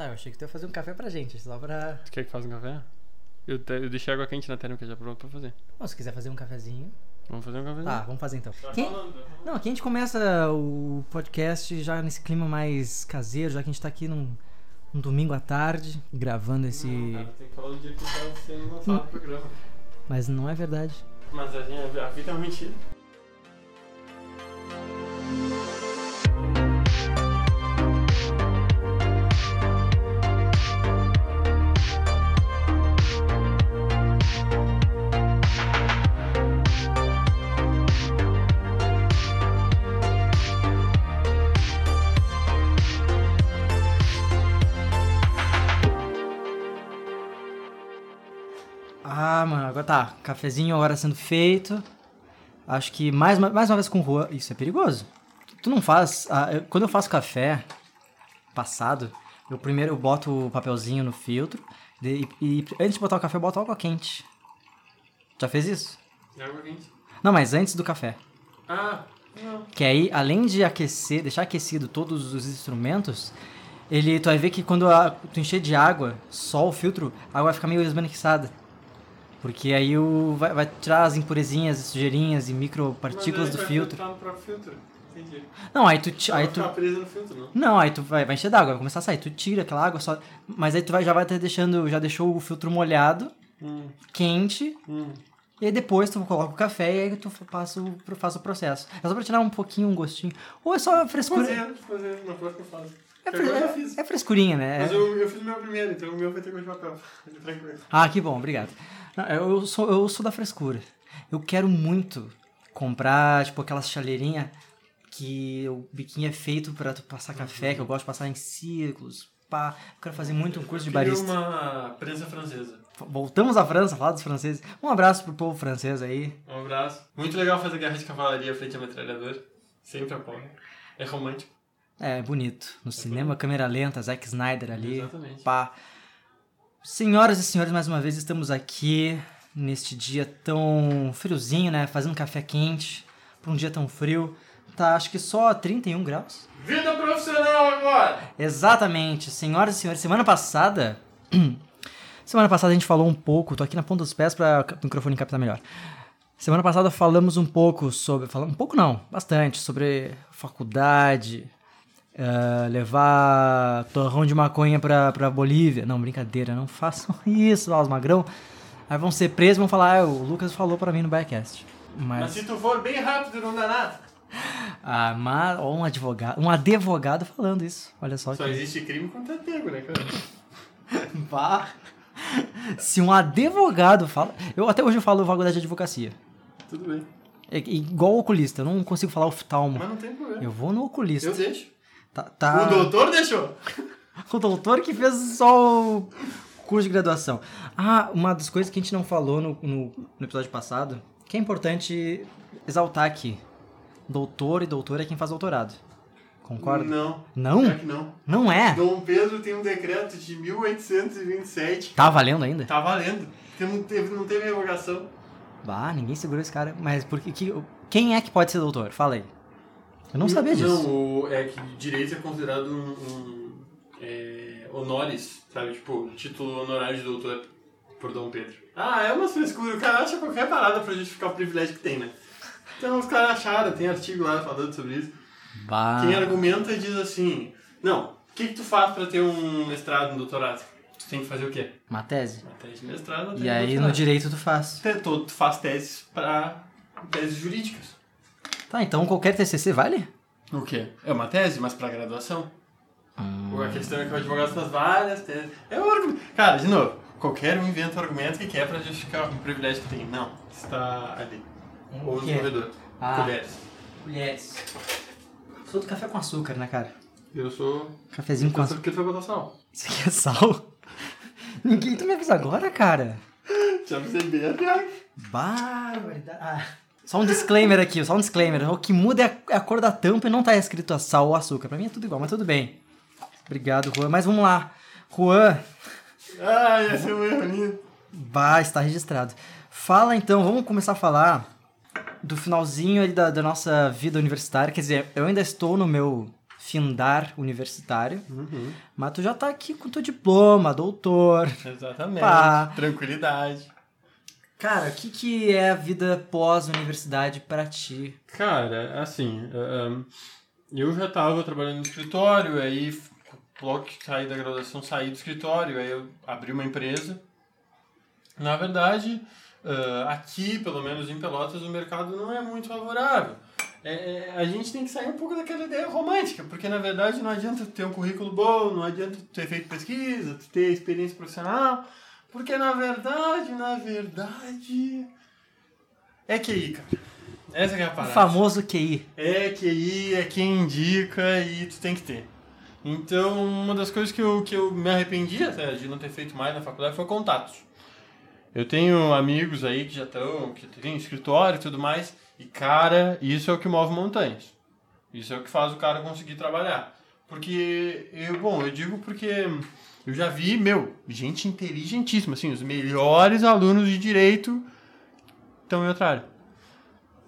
Tá, eu achei que tu ia fazer um café pra gente, só pra. Tu quer que faça um café? Eu, te- eu deixei água quente na térmica já pronto pra fazer. Bom, se quiser fazer um cafezinho. Vamos fazer um cafezinho? Tá, vamos fazer então. Tá Quem- falando, tá falando. Não, aqui a gente começa o podcast já nesse clima mais caseiro, já que a gente tá aqui num, num domingo à tarde, gravando esse. Não, cara, tem que falar do dia que tá sendo lançado o programa. Mas não é verdade. Mas a, gente- a vida é uma mentira. Cafezinho agora sendo feito. Acho que mais, uma- mais uma vez com rua. Isso é perigoso. Tu não faz. ah, eu- quando eu faço café passado, eu primeiro eu boto o papelzinho no filtro. de- e, e antes de botar o café, eu boto água quente. Já fez isso? É água quente. Não, mas antes do café. Ah, não. Que aí, além de aquecer, deixar aquecido todos os instrumentos, ele, tu vai ver que quando a- tu encher de água, só o filtro, a água vai ficar meio esbaniquiçada. Porque aí o, vai, vai tirar as impurezinhas, sujeirinhas e micropartículas do filtro. Tá no próprio filtro. Entendi. Não, aí tu, Aí tu... presa no filtro, não? não, aí tu vai, vai encher d'água, vai começar a sair. Tu tira aquela água só, mas aí tu vai, já vai estar deixando, já deixou o filtro molhado, Hum, quente, hum. e aí depois tu coloca o café e aí tu passa o, faz o processo. É só pra tirar um pouquinho, um gostinho. Ou é só frescura. Fazer, fazer, na próxima fase. É, eu é- fiz. é frescurinha, né? Mas eu, eu fiz o meu primeiro, então o meu vai ter de papel. Ah, que bom, obrigado. Eu sou, eu sou da frescura. Eu quero muito comprar, tipo, aquelas chaleirinhas que o biquinho é feito pra tu passar café, que eu gosto de passar em círculos. Pá. Eu quero fazer muito um curso de barista. uma prensa francesa. Voltamos à França, falar dos franceses. Um abraço pro povo francês aí. Um abraço. Muito legal fazer guerra de cavalaria frente a metralhador. Sempre apoio. É romântico. É, bonito. No cinema, câmera lenta, Zack Snyder ali. Exatamente. Pá. Senhoras e senhores, mais uma vez estamos aqui neste dia tão friozinho, né? Fazendo café quente pra um dia tão frio. Tá, acho que só 31 graus. Vida profissional agora! Exatamente. Senhoras e senhores, semana passada. semana passada a gente falou um pouco, tô aqui na ponta dos pés para o microfone captar melhor. Semana passada falamos um pouco sobre. Um pouco não, bastante, sobre faculdade, eh, levar torrão de maconha pra, pra Bolívia. Não, brincadeira, não façam isso, lá, os magrão. Aí vão ser presos e vão falar, ah, o Lucas falou pra mim no backcast. Mas Mas. se tu for bem rápido, não dá nada. Ah, mas, ó, um advogado. Um advogado falando isso. Olha só Só que. existe crime é pego, né, cara? Vá. Se um advogado fala. Eu até hoje eu falo faculdade de advocacia. Tudo bem. É igual oculista, eu não consigo falar oftalmo. Mas não tem problema. Eu vou no oculista. Eu deixo. Tá, tá- O doutor deixou. O doutor que fez só o curso de graduação. Ah, uma das coisas que a gente não falou no, no, no episódio passado, que é importante exaltar aqui. Doutor e doutora é quem faz doutorado. Concorda? Não. Não? Que não. Não é? Dom Pedro tem um decreto de 1827. Tá valendo ainda? Tá valendo. Não teve, não teve revogação. Bah, ninguém segurou esse cara. Mas por que, que- quem é que pode ser doutor? Fala aí. Eu não sabia disso. Não, o, é que direito é considerado um, um é, honores, sabe? Tipo, título honorário de doutor por Dom Pedro. Ah, é uma frescura. O cara acha qualquer parada pra justificar o privilégio que tem, né? Então os caras acharam, tem artigo lá falando sobre isso. Bah. Quem argumenta diz assim, não, o que, que tu faz pra ter um mestrado, um doutorado? Tu tem que fazer o quê? Uma tese. Uma tese de mestrado, uma tese E aí no doutorado. direito tu faz. Tu faz teses pra teses jurídicas. Tá, então qualquer TCC vale? O quê? É uma tese, mas pra graduação. Hum. A questão é que o advogado faz várias teses. É um argumento. Cara, de novo, qualquer um inventa o argumento que quer pra justificar o privilégio que tem. Não, está ali. Ou no corredor. Ah. Colheres. Colheres. Sou do café com açúcar, né, cara? Eu sou. Cafezinho com açúcar. porque vai botar sal. Isso aqui é sal? Ninguém tu me avisa agora, cara? Já percebi piada. Barbaridade. Ah, só um disclaimer aqui, só um disclaimer. O que muda é a, é cor da tampa e não tá escrito a sal ou açúcar. Pra mim é tudo igual, mas tudo bem. Obrigado, Juan. Mas vamos lá. Juan, Ah, ia ser um erro lindo. Bah, está registrado. Fala então, vamos começar a falar do finalzinho aí da, da nossa vida universitária. Quer dizer, eu ainda estou no meu findar universitário, Uhum. mas tu já tá aqui com teu diploma, doutor. Exatamente. Pá. Tranquilidade. Cara, o que, que é a vida pós-universidade pra ti? Cara, assim, ahn, eu já tava trabalhando no escritório, aí logo que saí da graduação, saí do escritório, aí eu abri uma empresa. Na verdade, ah, aqui, pelo menos em Pelotas, o mercado não é muito favorável. É, é, a gente tem que sair um pouco daquela ideia romântica, porque na verdade não adianta ter um currículo bom, não adianta ter feito pesquisa, ter experiência profissional, porque na verdade, na verdade, é QI, cara. Essa que é a O parada. famoso QI. É QI, é quem indica e tu tem que ter. Então, uma das coisas que eu, que eu me arrependi até de não ter feito mais na faculdade foi contatos. Eu tenho amigos aí que já estão, que tem escritório e tudo mais, e cara, isso é o que move montanhas. Isso é o que faz o cara conseguir trabalhar. Porque, eu, bom, eu digo porque eu já vi, meu, gente inteligentíssima, assim, os melhores alunos de direito estão em outra área.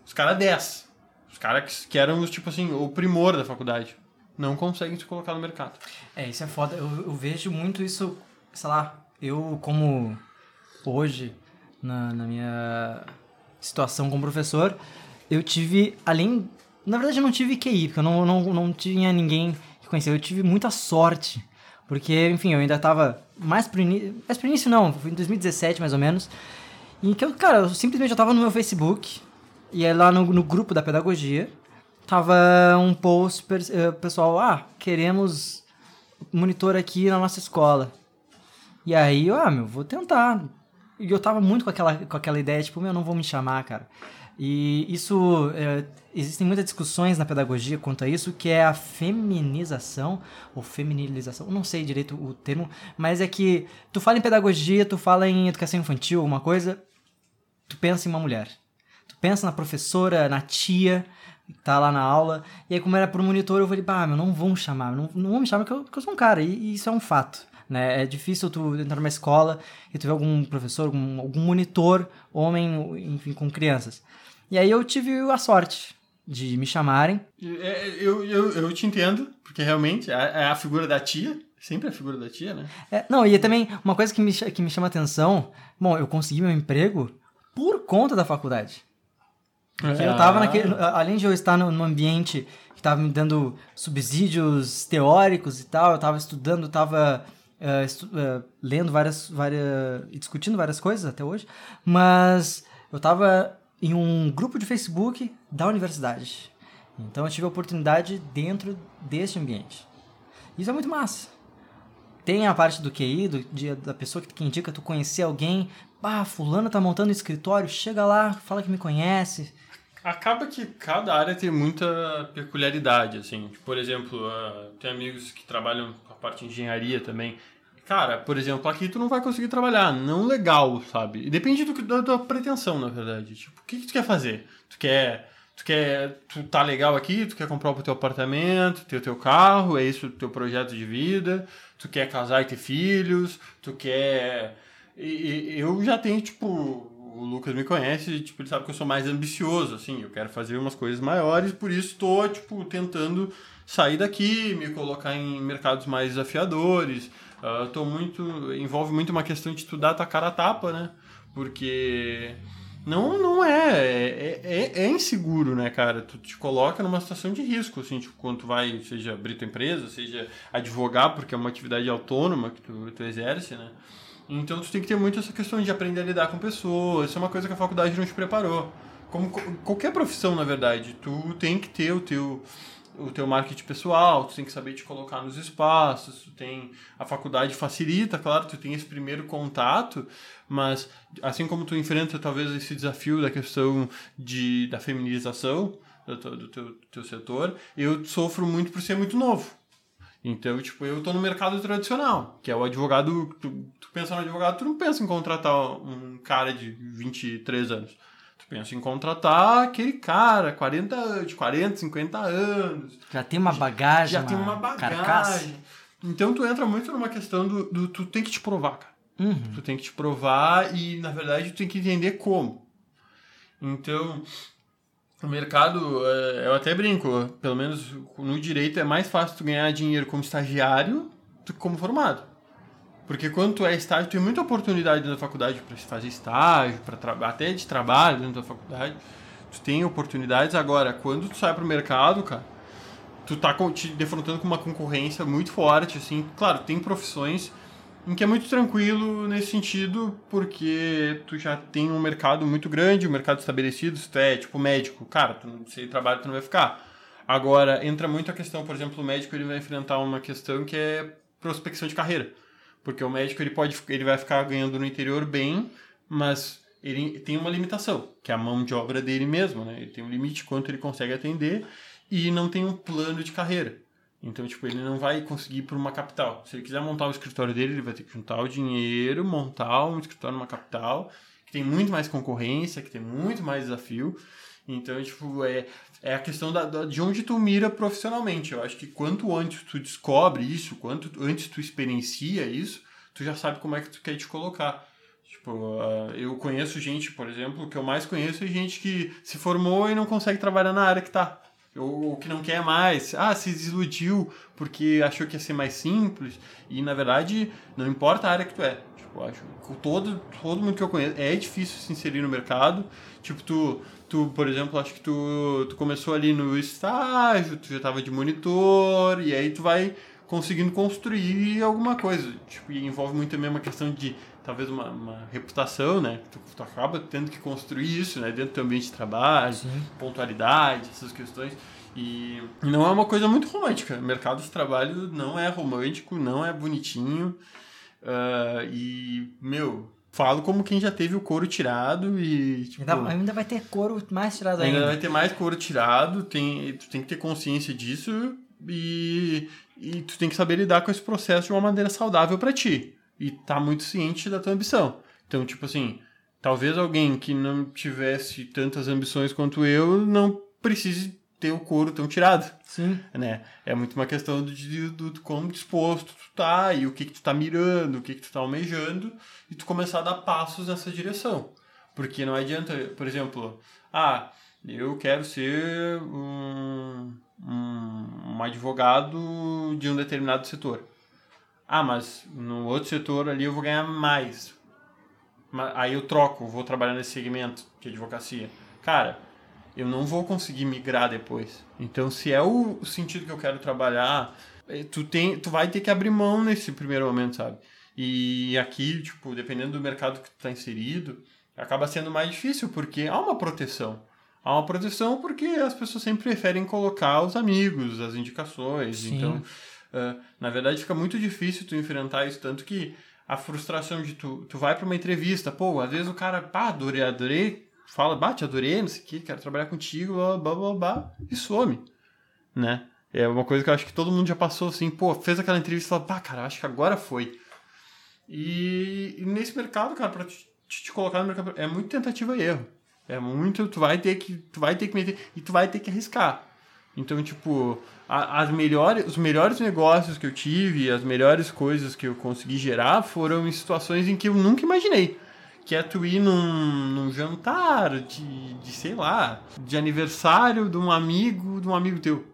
Os caras 10. Os caras que, que eram, tipo assim, o primor da faculdade. Não conseguem se colocar no mercado. É, isso é foda. Eu, eu vejo muito isso, sei lá, eu como hoje, na, na minha situação como professor, eu tive, além... Na verdade, eu não tive QI, porque eu não, não, não tinha ninguém que conhecia. Eu tive muita sorte, porque, enfim, eu ainda tava mais pro início... Mais pro início, não. Foi em 2017, mais ou menos. E que eu, cara, eu simplesmente eu tava no meu Facebook, e aí lá no, no grupo da pedagogia, tava um post, eh, pessoal, ah, queremos monitor aqui na nossa escola. E aí, eu, ah, meu, vou tentar. E eu tava muito com aquela, com aquela ideia, tipo, meu, não vou me chamar, cara. E isso, é, existem muitas discussões na pedagogia quanto a isso, que é a feminização, ou feminilização, não sei direito o termo, mas é que tu fala em pedagogia, tu fala em educação infantil, alguma coisa, tu pensa em uma mulher. Tu pensa na professora, na tia, que tá lá na aula. E aí, como era pro monitor, eu falei, bah, meu, não vão chamar, não, não vão me chamar porque eu, porque eu sou um cara. E, e isso é um fato. Né? É difícil tu entrar numa escola e tu ver algum professor, algum, algum monitor, homem, enfim, com crianças. E aí eu tive a sorte de me chamarem. É, Eu, eu, eu te entendo, porque realmente é é a figura da tia. Sempre a figura da tia, né? É, não, e também uma coisa que me, que me chama atenção, bom, eu consegui meu emprego por conta da faculdade. Porque eu tava Ah. naquele. Além de eu estar no, no ambiente que tava me dando subsídios teóricos e tal, eu tava estudando, tava eh, estu- eh, lendo várias, várias. e discutindo várias coisas até hoje, mas eu tava em um grupo de Facebook da universidade. Então eu tive a oportunidade dentro deste ambiente. Isso é muito massa. Tem a parte do QI, do, de- da pessoa que, que indica tu conhecer alguém. Ah, fulano tá montando um escritório, chega lá, fala que me conhece. Acaba que cada área tem muita peculiaridade, assim. Por exemplo, ah, tem amigos que trabalham com a parte de engenharia também. Cara, por exemplo, aqui tu não vai conseguir trabalhar, não legal, sabe? E depende do, da tua pretensão, na verdade. Tipo, o que, que tu quer fazer? Tu quer. Tu quer. Tu tá legal aqui, tu quer comprar o teu apartamento, ter o teu carro, é isso o teu projeto de vida, tu quer casar e ter filhos, tu quer. E, e eu já tenho, tipo, o Lucas me conhece, tipo, ele sabe que eu sou mais ambicioso, assim, eu quero fazer umas coisas maiores, por isso tô, tipo, tentando sair daqui, me colocar em mercados mais desafiadores. Ah, tô muito, envolve muito uma questão de estudar tua cara a tapa, né? Porque não, não é, é, é, é inseguro, né, cara? Tu te coloca numa situação de risco, assim, tipo, quando tu vai, seja abrir tua empresa, seja advogar, porque é uma atividade autônoma que tu, tu exerce, né? Então tu tem que ter muito essa questão de aprender a lidar com pessoas. Isso é uma coisa que a faculdade não te preparou. Como co- qualquer profissão, na verdade, tu tem que ter o teu o teu marketing pessoal, tu tem que saber te colocar nos espaços, tu tem a faculdade facilita, claro, tu tem esse primeiro contato, mas assim como tu enfrenta talvez esse desafio da questão de da feminização do teu, do teu, teu setor, eu sofro muito por ser muito novo. Então, tipo, eu tô no mercado tradicional, que é o advogado. Tu, tu pensa no advogado, tu não pensa em contratar um cara de 23 anos. Pensa em contratar aquele cara, 40, de 40, 50 anos. Já tem uma bagagem, Já tem uma carcaça. bagagem. Então tu entra muito numa questão do, do tu tem que te provar, cara. Uhum. Tu tem que te provar e, na verdade, tu tem que entender como. Então, O mercado, é, eu até brinco, pelo menos no direito é mais fácil tu ganhar dinheiro como estagiário do que como formado. Porque quando tu é estágio, tu tem muita oportunidade da faculdade para fazer estágio, para até de trabalho dentro da faculdade. Tu tem oportunidades. Agora, quando tu sai pro mercado, cara, tu tá te defrontando com uma concorrência muito forte, assim. Claro, tem profissões em que é muito tranquilo nesse sentido, porque tu já tem um mercado muito grande, um mercado estabelecido, se tu é tipo médico, cara, tu não sei trabalho, tu não vai ficar. Agora, entra muito a questão, por exemplo, o médico ele vai enfrentar uma questão que é prospecção de carreira. Porque o médico ele pode ele vai ficar ganhando no interior bem, mas ele tem uma limitação, que é a mão de obra dele mesmo, né? Ele tem um limite quanto ele consegue atender e não tem um plano de carreira. Então, tipo, ele não vai conseguir ir por uma capital. Se ele quiser montar o escritório dele, ele vai ter que juntar o dinheiro, montar um escritório numa capital, que tem muito mais concorrência, que tem muito mais desafio. Então, tipo, é, é a questão da, da, de onde tu mira profissionalmente. Eu acho que quanto antes tu descobre isso, quanto antes tu experiencia isso, tu já sabe como é que tu quer te colocar. Tipo, uh, eu conheço gente, por exemplo, o que eu mais conheço é gente que se formou e não consegue trabalhar na área que tá ou que não quer mais, ah, se desiludiu porque achou que ia ser mais simples, e na verdade não importa a área que tu é. Tipo, acho todo, todo mundo que eu conheço é difícil se inserir no mercado. Tipo, tu, tu por exemplo, acho que tu, tu começou ali no estágio, tu já estava de monitor, e aí tu vai conseguindo construir alguma coisa. Tipo, e envolve muito também uma questão de talvez uma, uma reputação, né? Tu, tu, acaba tendo que construir isso, né? Dentro do teu ambiente de trabalho, Sim. pontualidade, essas questões. E não é uma coisa muito romântica. O mercado de trabalho não é romântico, não é bonitinho. Uh, e, meu, falo como quem já teve o couro tirado e. Tipo, ainda, ainda vai ter couro mais tirado ainda. Ainda vai ter mais couro tirado, tem, tu tem que ter consciência disso e, e tu tem que saber lidar com esse processo de uma maneira saudável para ti e tá muito ciente da tua ambição. Então, tipo assim, talvez alguém que não tivesse tantas ambições quanto eu não precise ter o couro tão tirado. Sim. Né? É muito uma questão do, do, do como disposto tu tá e o que, que tu tá mirando, o que, que tu tá almejando e tu começar a dar passos nessa direção. Porque não adianta, por exemplo, ah, eu quero ser um, um, um advogado de um determinado setor. Ah, mas no outro setor ali eu vou ganhar mais. Aí eu troco, vou trabalhar nesse segmento de advocacia. Cara, eu não vou conseguir migrar depois. Então, se é o sentido que eu quero trabalhar, eh, tu, tem, tu vai ter que abrir mão nesse primeiro momento, sabe? E aqui, tipo, dependendo do mercado que tu tá inserido, acaba sendo mais difícil, porque há uma proteção. Há uma proteção porque as pessoas sempre preferem colocar os amigos, as indicações. Sim. Então, Uh, na verdade, fica muito difícil tu enfrentar isso, tanto que a frustração de tu, tu vai para uma entrevista, pô, às vezes o cara, pá, adorei, adorei, fala, bate, adorei, não sei o que, quero trabalhar contigo, blá, blá, blá, blá, e some, né? É uma coisa que eu acho que todo mundo já passou assim, pô, fez aquela entrevista e fala, pá, cara, acho que agora foi. E, e nesse mercado, cara, pra te, te, colocar no mercado, é muito tentativa e erro. É muito, tu vai ter que, tu vai ter que meter, e tu vai ter que arriscar. Então, tipo, as melhores, os melhores negócios que eu tive, as melhores coisas que eu consegui gerar foram em situações em que eu nunca imaginei. Que é tu ir num, num jantar de, de, sei lá, de aniversário de um amigo, de um amigo teu.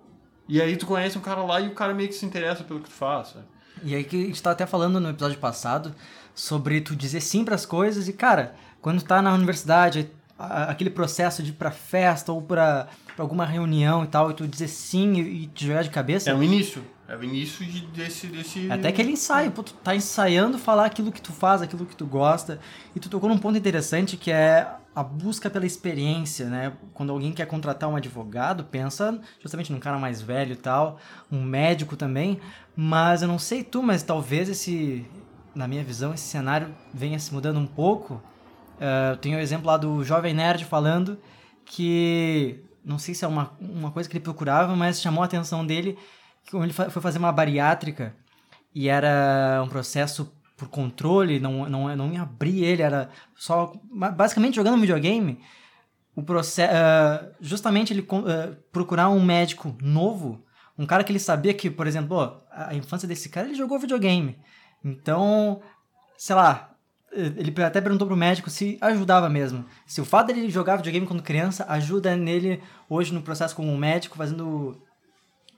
E aí tu conhece um cara lá e o cara meio que se interessa pelo que tu faz. Sabe? E aí que a gente tá até falando no episódio passado sobre tu dizer sim para as coisas e, cara, quando tu tá na universidade, aquele processo de ir pra festa ou pra pra alguma reunião e tal, e tu dizer sim e, e te jogar de cabeça. É o início. É o início de, desse, desse. Até aquele ensaio, pô, tu tá ensaiando falar aquilo que tu faz, aquilo que tu gosta. E tu tocou num ponto interessante que é a busca pela experiência, né? Quando alguém quer contratar um advogado, pensa justamente num cara mais velho e tal, um médico também. Mas eu não sei tu, mas talvez esse, na minha visão, esse cenário venha se mudando um pouco. Uh, eu tenho o exemplo lá do Jovem Nerd falando que não sei se é uma, uma coisa que ele procurava, mas chamou a atenção dele que ele foi fazer uma bariátrica e era um processo por controle, não, não, não ia abrir ele, era só basicamente jogando videogame. O processo, uh, justamente ele uh, procurar um médico novo, um cara que ele sabia que, por exemplo, a infância desse cara ele jogou videogame. Então, sei lá, ele até perguntou pro médico se ajudava mesmo. Se o fato dele jogar videogame quando criança ajuda nele hoje no processo como médico, fazendo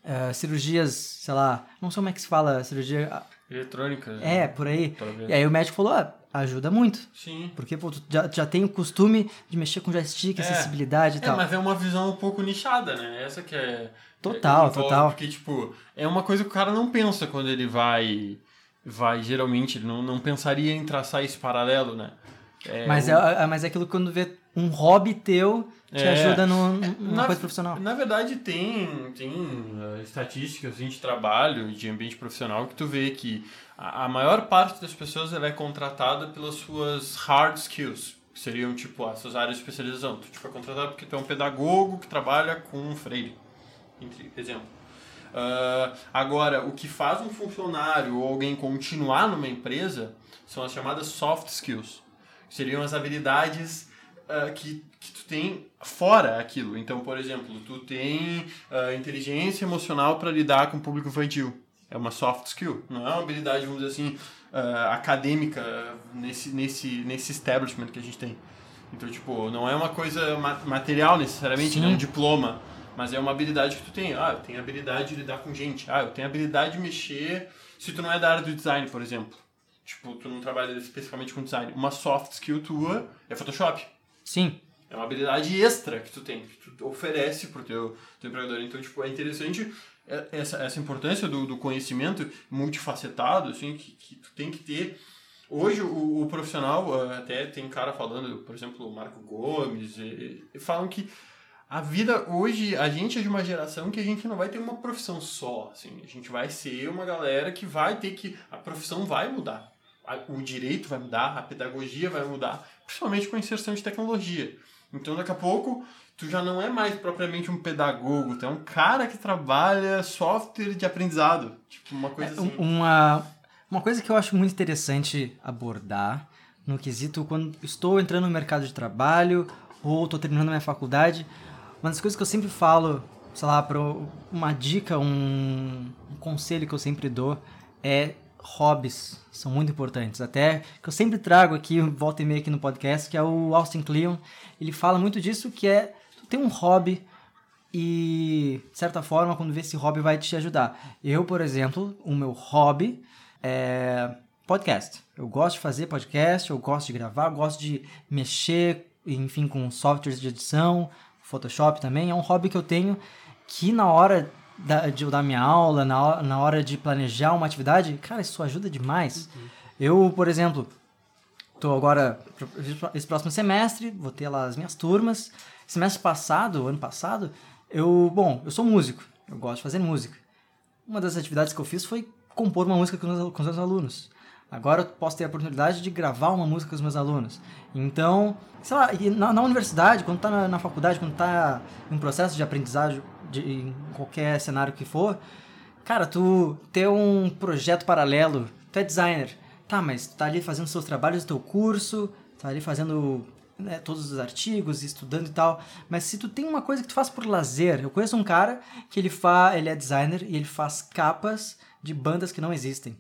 uh, cirurgias, sei lá, não sei como é que se fala, cirurgia. Eletrônica. É, por aí. E aí o médico falou: ah, ajuda muito. Sim. Porque pô, tu já, já tem o costume de mexer com joystick, é. acessibilidade e é, tal. Mas é uma visão um pouco nichada, né? Essa que é. Total, é, total. Porque, tipo, é uma coisa que o cara não pensa quando ele vai. Vai, geralmente, ele não, não pensaria em traçar esse paralelo, né? É, mas, o... é, mas é aquilo quando vê um hobby teu te é, ajuda no, numa na, coisa profissional. Na verdade, tem, tem uh, estatísticas assim, de trabalho, de ambiente profissional, que tu vê que a, a maior parte das pessoas ela é contratada pelas suas hard skills, que seriam tipo essas áreas de especialização. Tu tipo, é contratado porque tu é um pedagogo que trabalha com um freire, entre exemplo. Uh, agora, o que faz um funcionário ou alguém continuar numa empresa são as chamadas soft skills, que seriam as habilidades uh, que, que tu tem fora aquilo. Então, por exemplo, tu tem uh, inteligência emocional para lidar com o público infantil. É uma soft skill, não é uma habilidade, vamos dizer assim, acadêmica nesse, nesse, nesse establishment que a gente tem. Então, tipo, não é uma coisa material necessariamente, não é um diploma mas é uma habilidade que tu tem. Ah, eu tenho habilidade de lidar com gente. Ah, eu tenho habilidade de mexer se tu não é da área do design, por exemplo. Tipo, tu não trabalha especificamente com design. Uma soft skill tua é Photoshop. Sim. É uma habilidade extra que tu tem, que tu oferece pro teu, teu empregador. Então, tipo, é interessante essa, essa importância do, do conhecimento multifacetado, assim, que, que tu tem que ter. Hoje, o, o profissional, até tem cara falando, por exemplo, o Marco Gomes, e, e falam que a vida hoje, a gente é de uma geração que a gente não vai ter uma profissão só, assim, a gente vai ser uma galera que vai ter que, a profissão vai mudar, o direito vai mudar, a pedagogia vai mudar, principalmente com a inserção de tecnologia. Então daqui a pouco tu já não é mais propriamente um pedagogo, tu é um cara que trabalha software de aprendizado, tipo uma coisa é, assim. Uma, uma coisa que eu acho muito interessante abordar no quesito quando estou entrando no mercado de trabalho ou estou terminando minha faculdade, uma das coisas que eu sempre falo, sei lá, para uma dica, um, um conselho que eu sempre dou é hobbies são muito importantes. Até que eu sempre trago aqui, volta e meia aqui no podcast, que é o Austin Kleon. Ele fala muito disso, que é tu tem um hobby e, de certa forma, quando vê esse hobby vai te ajudar. Eu, por exemplo, o meu hobby é podcast. Eu gosto de fazer podcast, eu gosto de gravar, eu gosto de mexer, enfim, com softwares de edição, Photoshop também, é um hobby que eu tenho que na hora da, de eu dar minha aula, na hora, na hora de planejar uma atividade, cara, isso ajuda demais. Uhum. Eu, por exemplo, tô agora, esse próximo semestre, vou ter lá as minhas turmas. Semestre passado, ano passado, eu, bom, eu sou músico, eu gosto de fazer música. Uma das atividades que eu fiz foi compor uma música com os, com os meus alunos. Agora eu posso ter a oportunidade de gravar uma música com os meus alunos. Então, sei lá, na, na universidade, quando tá na, na, faculdade, quando tá em um processo de aprendizagem, de, em qualquer cenário que for, cara, tu ter um projeto paralelo, tu é designer, tá, mas tu tá ali fazendo seus trabalhos teu curso, tá ali fazendo né, todos os artigos, estudando e tal. Mas se tu tem uma coisa que tu faz por lazer, eu conheço um cara que ele fa, ele é designer e ele faz capas de bandas que não existem.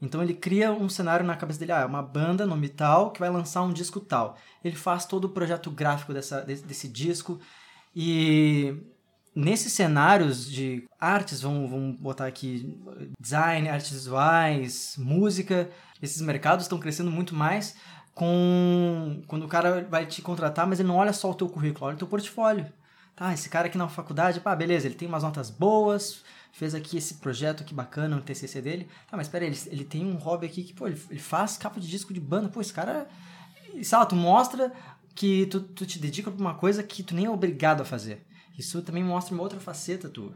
Então ele cria um cenário na cabeça dele, ah, é uma banda nome tal que vai lançar um disco tal. Ele faz todo o projeto gráfico dessa, desse, desse disco e nesses cenários de artes, vamos, vamos botar aqui design, artes visuais, música, esses mercados estão crescendo muito mais com quando o cara vai te contratar, mas ele não olha só o teu currículo, olha o teu portfólio. Tá, esse cara aqui na faculdade, pá, beleza, ele tem umas notas boas, fez aqui esse projeto que bacana no TCC dele. Tá, mas espera ele, ele tem um hobby aqui que, pô, ele, ele faz capa de disco de banda. Pô, esse cara... Lá, tu mostra que tu, tu te dedica pra uma coisa que tu nem é obrigado a fazer. Isso também mostra uma outra faceta tua.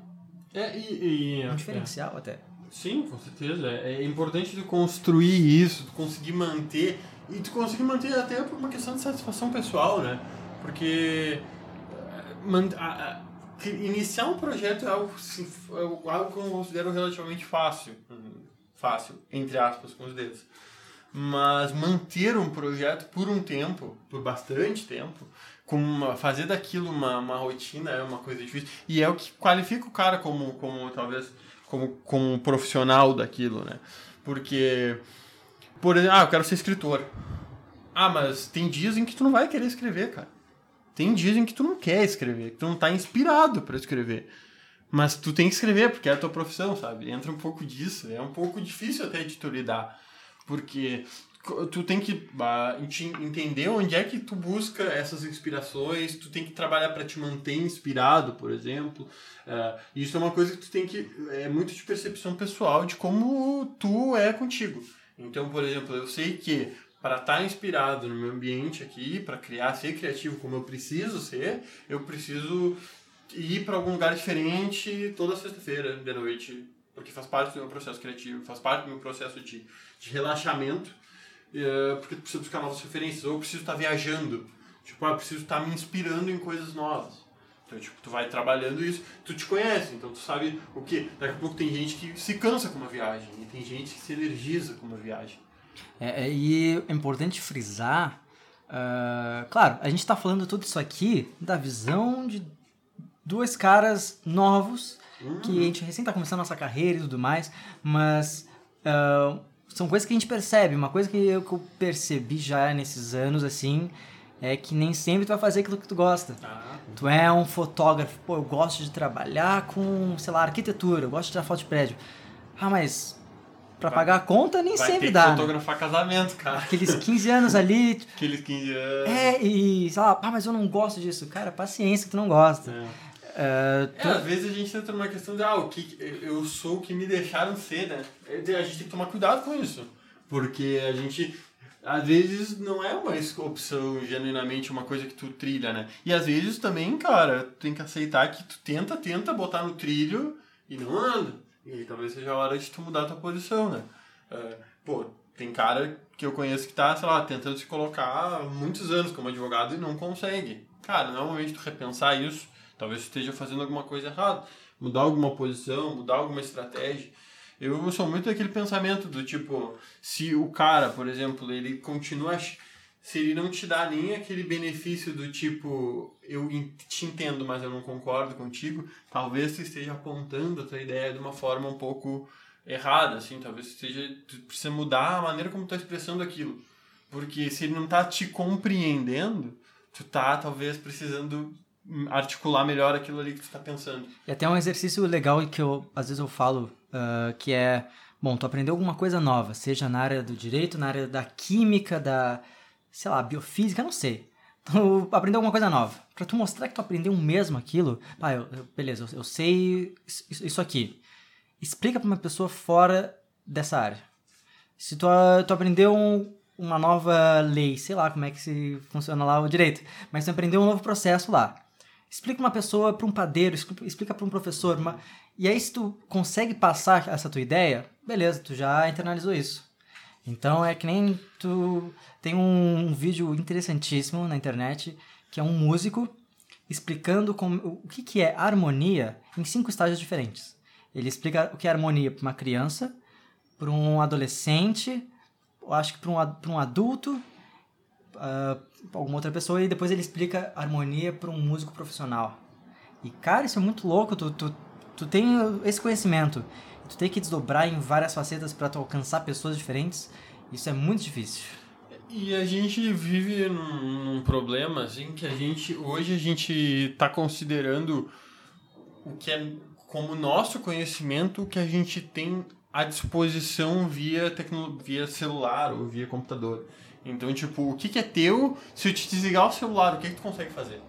É, e... e um diferencial é. até. Sim, com certeza. É, é importante tu construir isso, tu conseguir manter... E tu conseguir manter até por uma questão de satisfação pessoal, né? Porque... Eh, iniciar um projeto é algo, assim, é algo que eu considero relativamente fácil. Fácil, entre aspas, com os dedos. Mas manter um projeto por um tempo, por bastante tempo, uma, fazer daquilo uma, uma rotina é uma coisa difícil. E é o que qualifica o cara como, como talvez, como, como profissional daquilo, né? Porque, por exemplo, ah, eu quero ser escritor. Ah, mas tem dias em que tu não vai querer escrever, cara. Tem dias em que tu não quer escrever, que tu não tá inspirado para escrever. Mas tu tem que escrever, porque é a tua profissão, sabe? Entra um pouco disso. É um pouco difícil até de tu lidar. Porque tu tem que uh, entender onde é que tu busca essas inspirações, tu tem que trabalhar para te manter inspirado, por exemplo. Uh, isso é uma coisa que tu tem que. É muito de percepção pessoal de como tu é contigo. Então, por exemplo, eu sei que para estar tá inspirado no meu ambiente aqui, para criar, ser criativo como eu preciso ser, eu preciso ir para algum lugar diferente toda sexta-feira de noite, porque faz parte do meu processo criativo, faz parte do meu processo de, de relaxamento, porque eu preciso buscar novas referências, ou eu preciso estar tá viajando, tipo, ah, eu preciso estar tá me inspirando em coisas novas. Então, tipo, tu vai trabalhando isso, tu te conhece, então tu sabe o que. Daqui a pouco tem gente que se cansa com uma viagem, e tem gente que se energiza com uma viagem. É, é, e é importante frisar, uh, claro, a gente está falando tudo isso aqui da visão de dois caras novos, uhum. que a gente recém está começando a nossa carreira e tudo mais, mas uh, são coisas que a gente percebe. Uma coisa que eu, que eu percebi já nesses anos, assim, é que nem sempre tu vai fazer aquilo que tu gosta. Ah. Tu é um fotógrafo, pô, eu gosto de trabalhar com, sei lá, arquitetura, eu gosto de tirar foto de prédio. Ah, mas pra vai, pagar a conta nem sempre dá. Vai fotografar casamento, cara. Aqueles 15 anos ali. Aqueles 15 anos. É, e sei lá, ah, mas eu não gosto disso. Cara, paciência que tu não gosta. É. Uh, tu... é, às vezes a gente entra numa questão de, ah, o que eu sou o que me deixaram ser, né? A gente tem que tomar cuidado com isso. Porque a gente, às vezes, não é uma opção genuinamente uma coisa que tu trilha, né? E às vezes também, cara, tu tem que aceitar que tu tenta, tenta botar no trilho e não anda. E aí talvez seja a hora de tu mudar tua posição, né? Uh, pô, tem cara que eu conheço que tá, sei lá, tentando se colocar há muitos anos como advogado e não consegue. Cara, não é o momento de tu repensar isso Talvez esteja fazendo alguma coisa errada. Mudar alguma posição, mudar alguma estratégia. Eu sou muito daquele pensamento do tipo, se o cara, por exemplo, ele continua. Se ele não te dá nem aquele benefício do tipo, eu te entendo, mas eu não concordo contigo, talvez você esteja apontando a tua ideia de uma forma um pouco errada, assim, talvez esteja, tu precisa mudar a maneira como tu está expressando aquilo. Porque se ele não está te compreendendo, tu tá talvez precisando articular melhor aquilo ali que tu está pensando. E até um exercício legal que eu, às vezes eu falo, uh, que é, bom, tu aprendeu alguma coisa nova, seja na área do direito, na área da química, da, sei lá, biofísica, não sei. Tu aprendeu alguma coisa nova. Para tu mostrar que tu aprendeu mesmo aquilo, ah, eu, eu, beleza, eu, eu sei isso, isso aqui. Explica para uma pessoa fora dessa área. Se tu, tu aprendeu um, uma nova lei, sei lá como é que se funciona lá o direito, mas tu aprendeu um novo processo lá Explica uma pessoa para um padeiro, explica para um professor. Uma... E aí, se tu consegue passar essa tua ideia, beleza, tu já internalizou isso. Então é que nem tu. Tem um, um vídeo interessantíssimo na internet que é um músico explicando como, o que, que é harmonia em cinco estágios diferentes. Ele explica o que é harmonia para uma criança, para um adolescente, acho que para um, um adulto uh, alguma outra pessoa e depois ele explica harmonia para um músico profissional. E cara, isso é muito louco, tu, tu, tu tem esse conhecimento, tu tem que desdobrar em várias facetas para alcançar pessoas diferentes, isso é muito difícil. E a gente vive num, num problema assim que a gente hoje a gente está considerando o que é como nosso conhecimento que a gente tem à disposição via tecno, via celular ou via computador. Então, tipo, o que, que é teu se eu te desligar o celular, o que, que tu consegue fazer?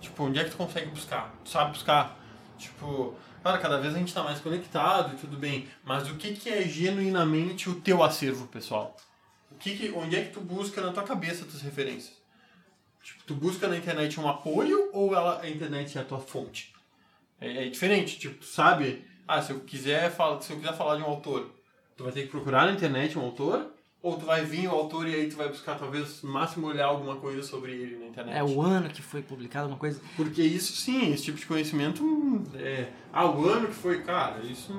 Tipo, onde é que tu consegue buscar? Tu sabe buscar? Tipo, cara, cada vez a gente tá mais conectado tudo bem, mas o que, que é genuinamente o teu acervo, pessoal? O que, que onde é que tu busca na tua cabeça as tuas referências? Tipo, tu busca na internet um apoio ou ela, a internet é a tua fonte? É, é diferente, tipo, tu sabe, ah, se eu quiser se eu quiser falar de um autor, tu vai ter que procurar na internet um autor ou tu vai vir o autor e aí tu vai buscar, talvez, no máximo olhar alguma coisa sobre ele na internet. É o ano que foi publicado, uma coisa. Porque isso sim, esse tipo de conhecimento. É, ah, o ano que foi, cara, isso.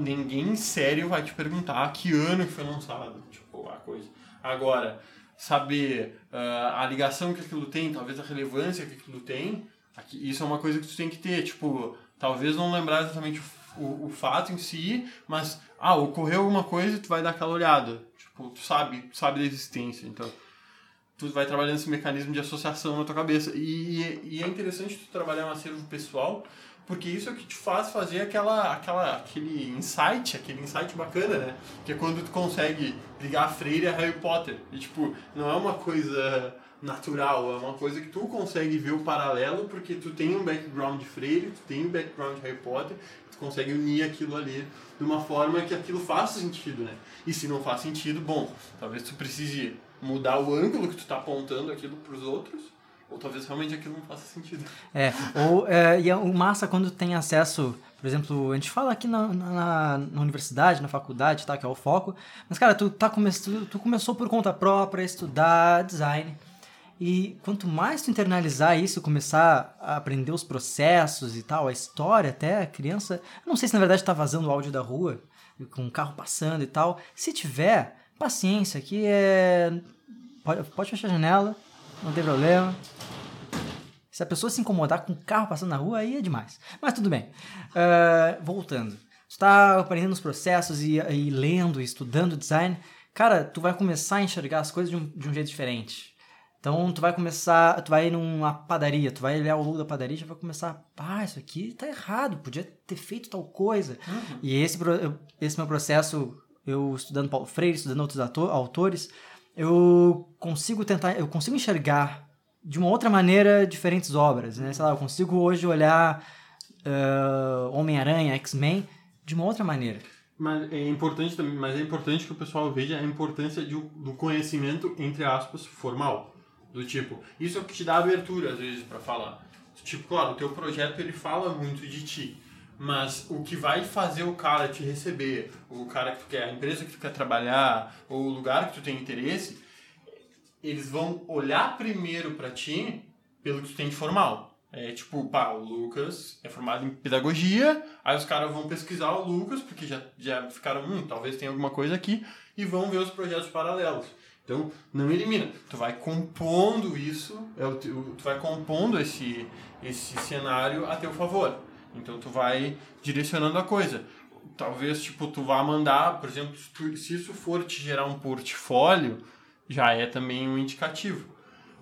Ninguém sério vai te perguntar que ano que foi lançado. Tipo, a coisa. Agora, saber uh, a ligação que aquilo tem, talvez a relevância que aquilo tem, aqui, isso é uma coisa que tu tem que ter. Tipo, talvez não lembrar exatamente o, o, o fato em si, mas ah, ocorreu alguma coisa e tu vai dar aquela olhada. Tipo, tu sabe, sabe da existência, então. tu vai trabalhando esse mecanismo de associação na tua cabeça. E, e é interessante tu trabalhar um acervo pessoal, porque isso é o que te faz fazer aquela, aquela, aquele insight, aquele insight bacana, né? Que é quando tu consegue ligar a Freire a Harry Potter. E, tipo, não é uma coisa natural, é uma coisa que tu consegue ver o paralelo porque tu tem um background de Freire, tu tem um background de Harry Potter, tu consegue unir aquilo ali de uma forma que aquilo faça sentido, né? E se não faz sentido, bom, talvez tu precise mudar o ângulo que tu está apontando aquilo para os outros, ou talvez realmente aquilo não faça sentido. É, ou é, e é o massa quando tem acesso, por exemplo, a gente fala aqui na, na, na universidade, na faculdade, tá, que é o foco, mas cara, tu, tá come, tu, tu começou por conta própria estudar design, e quanto mais tu internalizar isso, começar a aprender os processos e tal, a história até, a criança. Não sei se na verdade tá vazando o áudio da rua, com um carro passando e tal. Se tiver, paciência, aqui é. Pode, pode fechar a janela, não tem problema. Se a pessoa se incomodar com o carro passando na rua, aí é demais. Mas tudo bem. Uh, voltando. Tu está aprendendo os processos e, e lendo, e estudando design. Cara, tu vai começar a enxergar as coisas de um, de um jeito diferente. Então tu vai começar, tu vai numa padaria, tu vai olhar o logo da padaria e já vai começar, ah, isso aqui tá errado, podia ter feito tal coisa. Uhum. E esse, esse meu processo, eu estudando Paulo Freire, estudando outros ator, autores, eu consigo tentar, eu consigo enxergar de uma outra maneira diferentes obras, né? Sei lá, eu consigo hoje olhar uh, Homem-Aranha, X-Men de uma outra maneira. Mas é importante também, mas é importante que o pessoal veja a importância de, do conhecimento entre aspas formal. Do tipo, isso é o que te dá abertura às vezes para falar. Tipo, claro, o teu projeto ele fala muito de ti, mas o que vai fazer o cara te receber, o cara que tu quer, a empresa que tu quer trabalhar, ou o lugar que tu tem interesse, eles vão olhar primeiro para ti pelo que tu tem de formal. É tipo, pá, o Lucas é formado em pedagogia, aí os caras vão pesquisar o Lucas, porque já, já ficaram, hum, talvez tenha alguma coisa aqui, e vão ver os projetos paralelos. Então, não elimina. Tu vai compondo isso, é tu vai compondo esse, esse cenário a teu favor. Então, tu vai direcionando a coisa. Talvez, tipo, tu vá mandar, por exemplo, se isso for te gerar um portfólio, já é também um indicativo.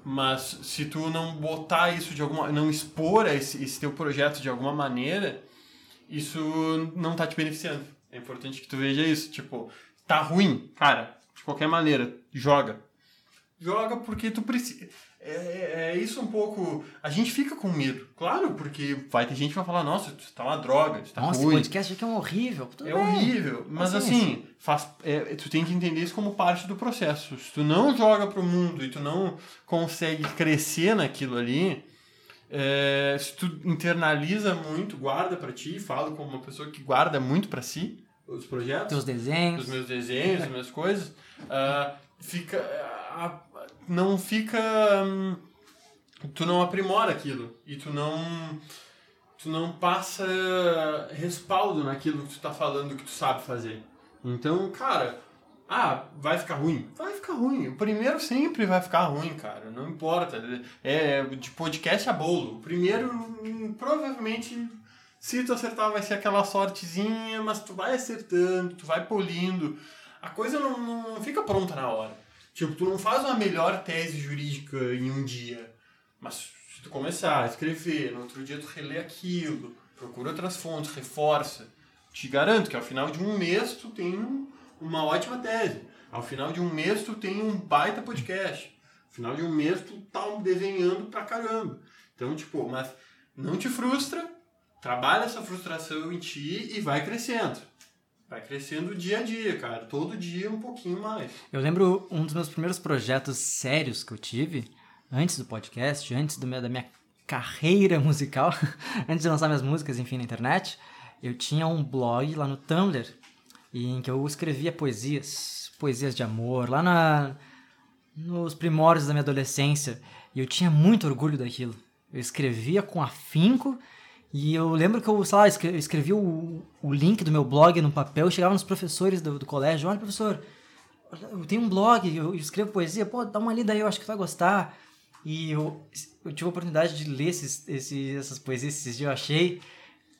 Mas se tu não botar isso de alguma... não expor esse, esse teu projeto de alguma maneira, isso não tá te beneficiando. É importante que tu veja isso. Tipo, tá ruim, cara, de qualquer maneira, joga. Joga porque tu precisa. É, é, é, isso um pouco. A gente fica com medo, claro, porque vai ter gente que vai falar: nossa, tu tá uma droga, tu tá nossa, ruim. esse podcast aqui é um horrível. Tudo é bem. horrível, mas assim, faz, é, tu tem que entender isso como parte do processo. Se tu não joga pro mundo e tu não consegue crescer naquilo ali, é, se tu internaliza muito, guarda para ti, fala como uma pessoa que guarda muito para si os projetos, os desenhos, os meus desenhos, as minhas coisas uh, fica. Uh, não fica. Um, tu não aprimora aquilo. E tu não. Tu não passa respaldo naquilo que tu tá falando que tu sabe fazer. Então, cara, ah, vai ficar ruim? Vai ficar ruim. O primeiro sempre vai ficar ruim, cara. Não importa. É de podcast a bolo. O primeiro, hum, provavelmente, se tu acertar, vai ser aquela sortezinha, mas tu vai acertando, tu vai polindo a coisa não, não fica pronta na hora. Tipo, tu não faz uma melhor tese jurídica em um dia. Mas se tu começar a escrever, no outro dia tu relê aquilo, procura outras fontes, reforça. Te garanto que ao final de um mês tu tem uma ótima tese. Ao final de um mês tu tem um baita podcast. Ao final de um mês tu tá desenhando pra caramba. Então, tipo, mas não te frustra, trabalha essa frustração em ti e vai crescendo. Vai crescendo dia a dia, cara. Todo dia um pouquinho mais. Eu lembro um dos meus primeiros projetos sérios que eu tive, antes do podcast, antes do meu, da minha carreira musical, antes de lançar minhas músicas, enfim, na internet, eu tinha um blog lá no Tumblr em que eu escrevia poesias, poesias de amor, lá na, nos primórdios da minha adolescência. E eu tinha muito orgulho daquilo. Eu escrevia com afinco e eu lembro que eu, sei lá, escrevi o, o link do meu blog no papel, chegava nos professores do, do colégio, olha professor, eu tenho um blog, eu escrevo poesia, pô, dá uma lida aí, eu acho que tu vai gostar. E eu, eu tive a oportunidade de ler esses, esses, essas poesias esses dias, eu achei,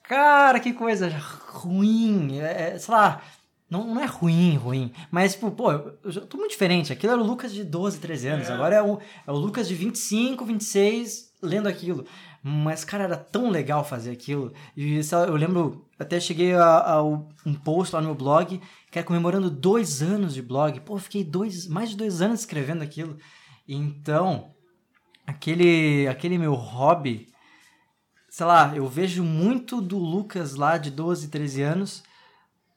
cara, que coisa ruim, é, é, sei lá, Não, não é ruim, ruim. Mas, tipo, pô, eu, eu tô muito diferente. Aquilo era o Lucas de 12, 13 anos. É. Agora é o, é o Lucas de 25, 26 lendo aquilo. Mas, cara, era tão legal fazer aquilo. E eu lembro, até cheguei a, a um post lá no meu blog, que era comemorando dois anos de blog. Pô, fiquei dois, mais de dois anos escrevendo aquilo. Então, aquele, aquele meu hobby, sei lá, eu vejo muito do Lucas lá de 12, 13 anos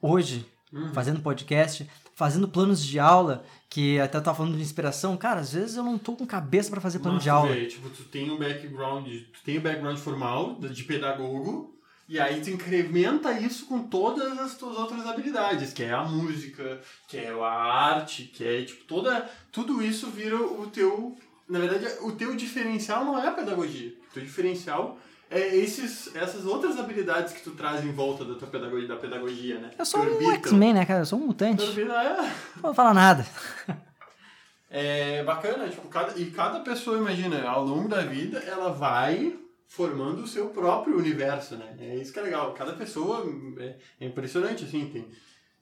hoje, Uhum. fazendo podcast, fazendo planos de aula, que até eu tava falando de inspiração. Cara, às vezes eu não tô com cabeça pra fazer plano Mas de aula. vê, tipo, tu tem um background, tu tem um background formal de de pedagogo, e aí tu incrementa isso com todas as tuas outras habilidades, que é a música, que é a arte, que é tipo toda, tudo isso vira o teu, na verdade, o teu diferencial não é a pedagogia. O teu diferencial é esses, essas outras habilidades que tu traz em volta da tua pedagogia, da pedagogia, né? Eu sou um. X-Men, né, cara? Eu sou um mutante. É, Não vou falar nada. é bacana, tipo, cada, e cada pessoa, imagina, ao longo da vida, ela vai formando o seu próprio universo, né? É isso que é legal. Cada pessoa é, é impressionante, assim, tem,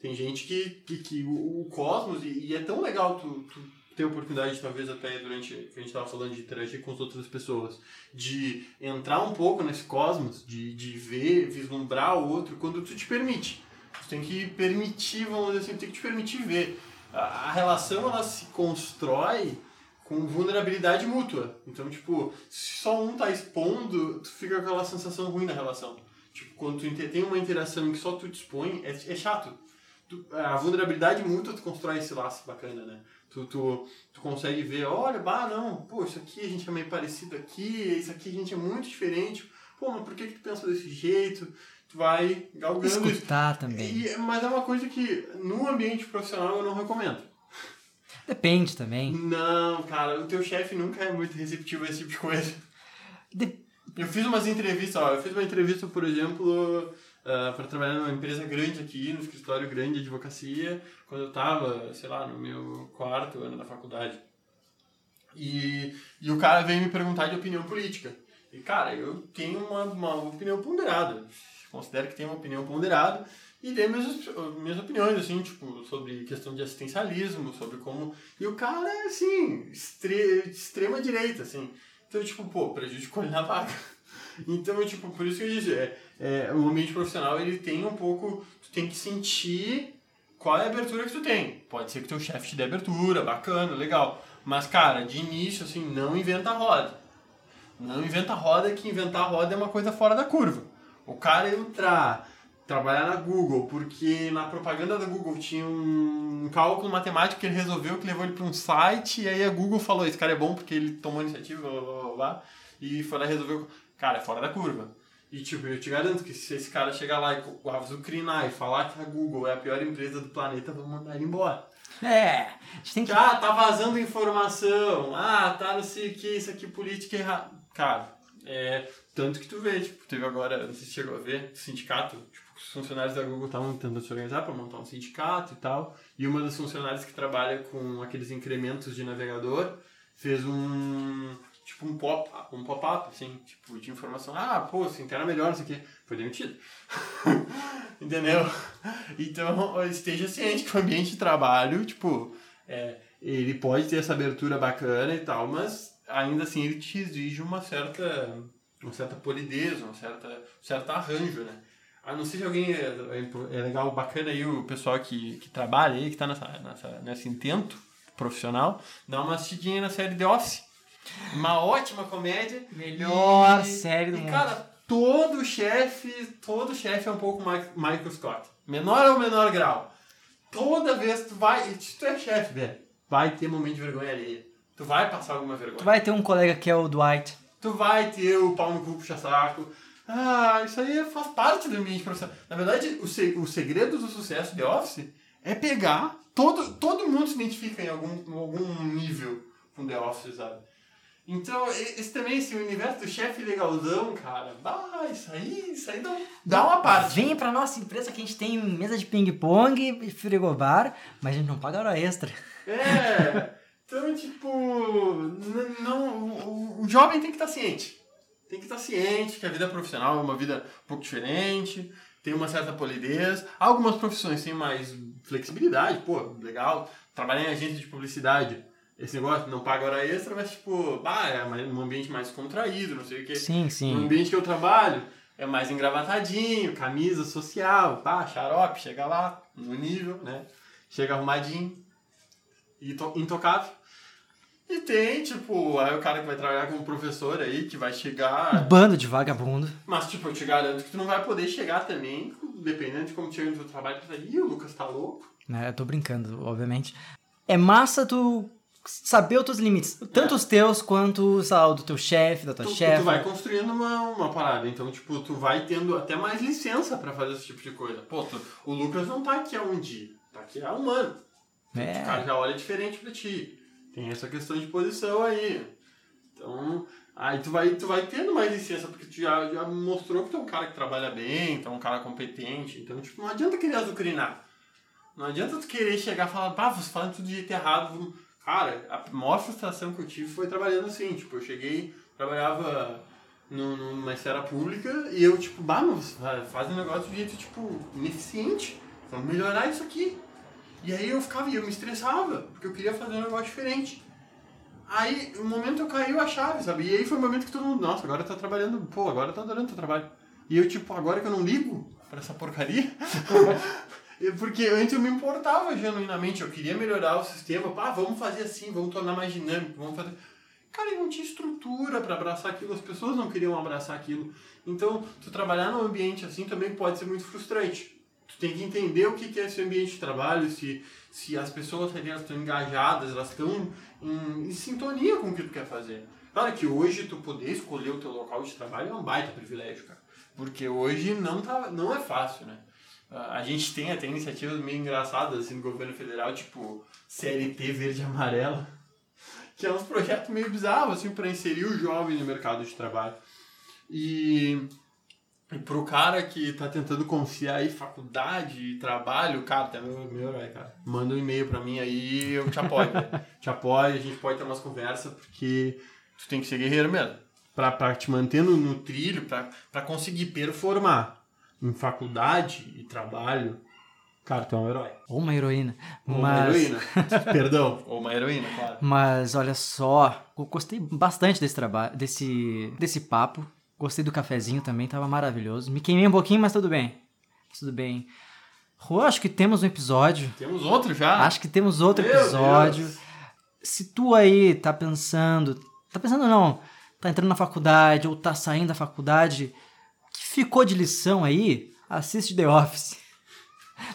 tem gente que, que, que o, o cosmos, e, e é tão legal tu, tu ter oportunidade, talvez até durante que a gente estava falando de interagir com as outras pessoas, de entrar um pouco nesse cosmos, de, de ver, vislumbrar o outro, quando tu te permite. Tu tem que permitir, vamos dizer assim, tem que te permitir ver. A, a relação, ela se constrói com vulnerabilidade mútua. Então, tipo, se só um tá expondo, tu fica com aquela sensação ruim na relação. Tipo, quando tu tem uma interação que só tu expõe, é, é chato. Tu- a vulnerabilidade mútua, tu constrói esse laço bacana, né? Tu, tu, tu consegue ver, olha, bah, não, pô, isso aqui a gente é meio parecido aqui, isso aqui a gente é muito diferente. Pô, mas por que, que tu pensa desse jeito? Tu vai galgando isso. Escutar também. E- mas é uma coisa que no ambiente profissional eu não recomendo. Depende também. Não, cara, o teu chefe nunca é muito receptivo a esse tipo de coisa. De- Eu fiz umas entrevistas, ó, eu fiz uma entrevista, por exemplo, para trabalhar numa empresa grande aqui, no escritório grande de advocacia, quando eu tava, sei lá, no meu quarto ano da faculdade. E, e o cara veio me perguntar de opinião política. E, cara, eu tenho uma, uma opinião ponderada. Considero que tenho uma opinião ponderada. E dei minhas, minhas opiniões, assim, tipo, sobre questão de assistencialismo, sobre como... E o cara, assim, extre, extrema direita, assim. Então, tipo, pô, prejudicou ele na vaga. Então, tipo, por isso que eu disse, é, é, o ambiente profissional, ele tem um pouco... Tu tem que sentir qual é a abertura que tu tem. Pode ser que teu chefe te dê abertura, bacana, legal. Mas, cara, de início, assim, não inventa roda. Não inventa roda, que inventar roda é uma coisa fora da curva. O cara entrar, trabalhar na Google, porque na propaganda da Google tinha um cálculo matemático que ele resolveu, que levou ele para um site, e aí a Google falou, esse cara é bom porque ele tomou iniciativa, blá, blá, blá, blá, e foi lá e resolveu. Cara, é fora da curva. E tipo, eu te garanto que se esse cara chegar lá e azucrinar e falar que a Google é a pior empresa do planeta, vão mandar ele embora. É, a gente tem que. Ah, tá vazando informação. Ah, tá não sei o que, isso aqui política errada. Cara, é. Tanto que tu vê, tipo, teve agora, não sei se chegou a ver, sindicato, tipo, os funcionários da Google estavam tentando se organizar para montar um sindicato e tal. E uma das funcionárias que trabalha com aqueles incrementos de navegador fez um. Tipo um pop, um pop-up, assim, tipo, de informação. Ah, pô, assim, era melhor, não sei o quê. Foi demitido. Entendeu? Então, esteja ciente que o ambiente de trabalho, tipo, é, ele pode ter essa abertura bacana e tal, mas ainda assim ele te exige uma certa, uma certa polidez, uma certa, um certo arranjo, né? A não ser se alguém é, é legal, bacana aí, o pessoal que, que trabalha aí, que tá nessa, nessa, nesse intento profissional, dá uma assistidinha na série The Office. Uma ótima comédia. Melhor E- série do e, mundo. cara, todo chefe, todo chefe é um pouco Mi- Michael Scott. Menor ou menor grau. Toda vez tu vai, se tu é chefe, velho, vai ter momento de vergonha alheia. Tu vai passar alguma vergonha. Tu vai ter um colega que é o Dwight. Tu vai ter o pau no cu puxa-saco. Ah, isso aí faz parte do ambiente profissional. Na verdade, o, se- o segredo do sucesso de Office é pegar. Todo, todo mundo se identifica em algum, em algum nível com The Office, sabe? Então, esse também, esse universo do chefe legalzão, cara, bah, isso aí, isso aí dá, dá uma parte. Vem pra nossa empresa que a gente tem mesa de ping-pong e frigobar, mas a gente não paga hora extra. É. Então, tipo, não, o, o jovem tem que estar ciente. Tem que estar ciente que a vida profissional é uma vida um pouco diferente, tem uma certa polidez. Algumas profissões têm mais flexibilidade, pô, legal. Trabalhar em agência de publicidade, esse negócio, não paga hora extra, mas tipo, bah, é um ambiente mais contraído, não sei o quê. Sim, No sim. ambiente que eu trabalho, é mais engravatadinho, camisa social, pá, xarope, chega lá, no nível, né? Chega arrumadinho, into- intocável. E tem, tipo, aí o cara que vai trabalhar como professor aí, que vai chegar. Bando de vagabundo. Mas, tipo, eu te garanto que tu não vai poder chegar também, dependendo de como chega no teu trabalho, tu vai, ih, o Lucas tá louco. Né? Eu tô brincando, obviamente. É massa tu saber os teus limites. Tanto os teus quanto, sei lá, o do teu chefe, da tua Tu, chefe. tu vai construindo uma, uma parada, então, tipo, tu vai tendo até mais licença pra fazer esse tipo de coisa. Pô, tu- o Lucas não tá aqui há um dia, tá aqui há um ano. É. O cara já olha diferente pra ti. Tem essa questão de posição aí. Então, aí tu vai, tu vai tendo mais licença, porque tu já, já mostrou que tu é um cara que trabalha bem, tu é um cara competente. Então, tipo, não adianta querer azucrinar. Não adianta tu querer chegar e falar, pá, você falando tudo de jeito errado. vamos-" Cara, a maior frustração que eu tive foi trabalhando assim. Tipo, eu cheguei, trabalhava no- numa esfera pública e eu, tipo, bah, mas faz um negócio de jeito, tipo, ineficiente. Vamos melhorar isso aqui. E aí eu ficava, e eu me estressava, porque eu queria fazer um negócio diferente. Aí, o momento eu caiu a chave, sabe? E aí foi o momento que todo mundo, nossa, agora tá trabalhando, pô, agora tá adorando teu trabalho. E eu, tipo, agora que eu não ligo pra essa porcaria, porque antes eu me importava genuinamente, eu queria melhorar o sistema, pá, vamos fazer assim, vamos tornar mais dinâmico, vamos fazer... Cara, eu não tinha estrutura pra abraçar aquilo, as pessoas não queriam abraçar aquilo. Então, tu trabalhar num ambiente assim também pode ser muito frustrante. Tu tem que entender o que é esse ambiente de trabalho, se, se as pessoas elas estão engajadas, elas estão em, em sintonia com o que tu quer fazer. Claro que hoje tu poder escolher o teu local de trabalho é um baita privilégio, cara. Porque hoje não, tá, não é fácil, né? A gente tem até iniciativas meio engraçadas assim, no governo federal, tipo CLT verde e amarela, que é uns projetos meio bizarros assim, para inserir o jovem no mercado de trabalho. E e pro cara que tá tentando conciliar aí faculdade e trabalho, cara, tá meu, meu cara. Manda um e-mail pra mim aí, eu te apoio. velho. te apoio, a gente pode ter umas conversas, porque tu tem que ser guerreiro mesmo. Pra, pra te manter no, no trilho, pra, pra conseguir performar em faculdade e trabalho, cara, tu é um herói. Ou uma heroína. Ou uma Mas, heroína. Perdão. Ou uma heroína, claro. mas olha só, eu gostei bastante desse trabalho, desse, desse papo. Gostei do cafezinho também, tava maravilhoso. Me queimei um pouquinho, mas tudo bem. Tudo bem. Rô, acho que temos um episódio. Temos outro já? Acho que temos outro Meu episódio. Deus. Se tu aí tá pensando, tá pensando não, tá entrando na faculdade ou tá saindo da faculdade, que ficou de lição aí, assiste The Office.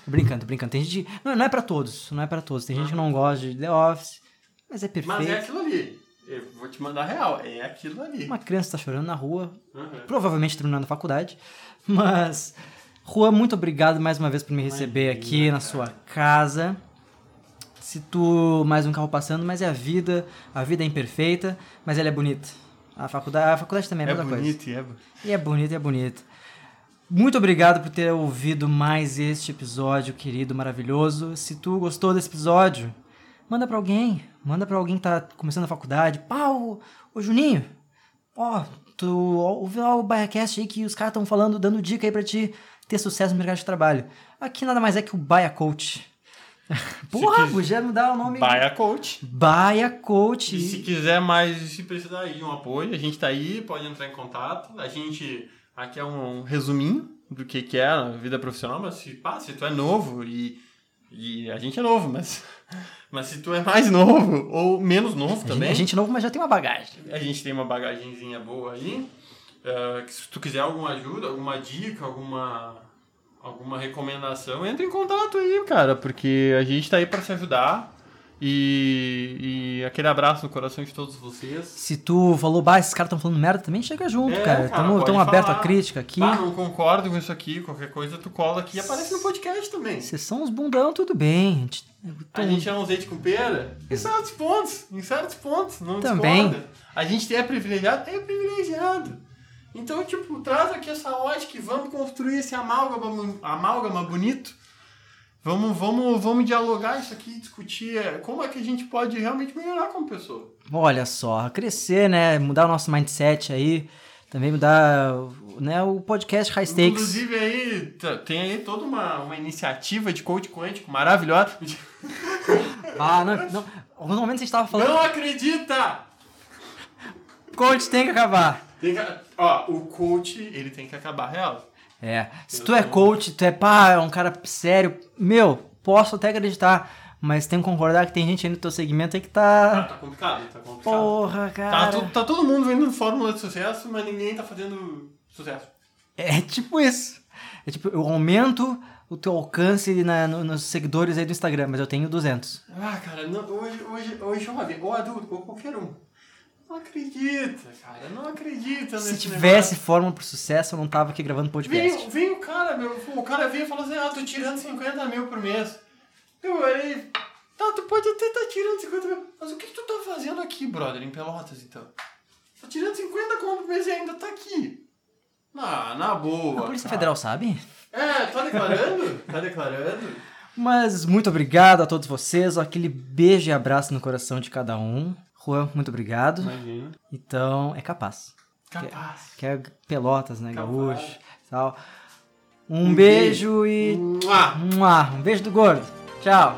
Tô brincando, tô brincando. Tem gente, não, não é pra todos, não é pra todos. Tem gente que não gosta de The Office, mas é perfeito. Mas é aquilo ali. Eu vou te mandar real. É aquilo ali. Uma criança tá chorando na rua, Uhum. provavelmente terminando a faculdade, mas Rua, muito obrigado mais uma vez por me receber Imagina, aqui na cara. sua casa. Se tu mais um carro passando, mas é a vida, a vida é imperfeita, mas ela é bonita. A faculdade, a faculdade também é, É muita coisa. bonito e é E é bonito, é bonito. Muito obrigado por ter ouvido mais este episódio, querido, maravilhoso. Se tu gostou desse episódio, manda pra alguém. Manda pra alguém que tá começando a faculdade. Pá, ô, Juninho, ó, tu ouviu o BaiaCast aí que os caras estão falando, dando dica aí pra ti ter sucesso no mercado de trabalho. Aqui nada mais é que o Baia Coach. Porra, podia mudar o nome. Baia Coach. Baia Coach. E se quiser mais, se precisar aí de um apoio, a gente tá aí, pode entrar em contato. A gente, aqui é um, um resuminho do que, que é a vida profissional, mas se, pá, se tu é novo e, e a gente é novo, mas, mas se tu é mais novo ou menos novo A gente, também, a gente novo, mas já tem uma bagagem. a gente tem uma bagagenzinha boa aí. Que se tu quiser alguma ajuda, alguma dica, alguma, alguma recomendação, entra em contato aí, cara, porque a gente tá aí pra se ajudar. E, e aquele abraço no coração de todos vocês. Se tu falou, bah, esses caras estão falando merda, também chega junto, É, cara. tamo aberto à crítica aqui. Ah, não concordo com isso aqui, qualquer coisa tu cola aqui e aparece no podcast também. Vocês são uns bundão, tudo bem. gente. A gente é um leite com pera em certos pontos, em certos pontos, não Também. discorda. A gente é privilegiado, é privilegiado. Então, tipo, traz aqui essa ótica e vamos construir esse amálgama, amálgama bonito. Vamos, vamos, vamos dialogar isso aqui, discutir é, como é que a gente pode realmente melhorar como pessoa. Olha só, crescer, né? Mudar o nosso mindset aí. também dá né, o podcast High Stakes. Inclusive aí, tem aí toda uma, uma iniciativa de coach quântico maravilhosa. Ah, não, não. Alguns momentos a gente tava falando. Não acredita! Coach tem que acabar. Tem que- ó, o coach, ele tem que acabar real. É. Se tu é coach, tu é pá, é um cara sério, meu, posso até acreditar. Mas tem que concordar que tem gente aí no teu segmento aí que Ah, tá. tá complicado, tá complicado. Porra, Tá, cara. tu- tá todo mundo vendo fórmula de sucesso, mas ninguém tá fazendo sucesso. É tipo isso. É tipo, eu aumento o teu alcance na- no- nos seguidores aí do Instagram, mas eu tenho 200. Ah, cara, não, hoje, hoje, hoje jovem, ou adulto, ou qualquer um. Não acredita, cara, não acredita Se tivesse fórmula pro sucesso, eu não tava aqui gravando podcast. Vem, vem o cara, meu, o cara veio e falou assim, ah, tô tirando 50 mil por mês. Eu olhei, tá, tu pode até estar tirando 50 mil, mas o que, que tu tá fazendo aqui, brother, em Pelotas, então? Tá tirando 50 conto por mês e ainda tá aqui. Ah, na boa. A Polícia cara. Federal sabe? É, tá declarando? tá declarando? Mas muito obrigado a todos vocês, aquele beijo e abraço no coração de cada um. Juan, muito obrigado. Imagina. Então, é capaz. Capaz. Que é Pelotas, né, Capaz. gaúcho e tal. Um, beijo, e... Mua. Mua, um beijo do gordo. Tchau.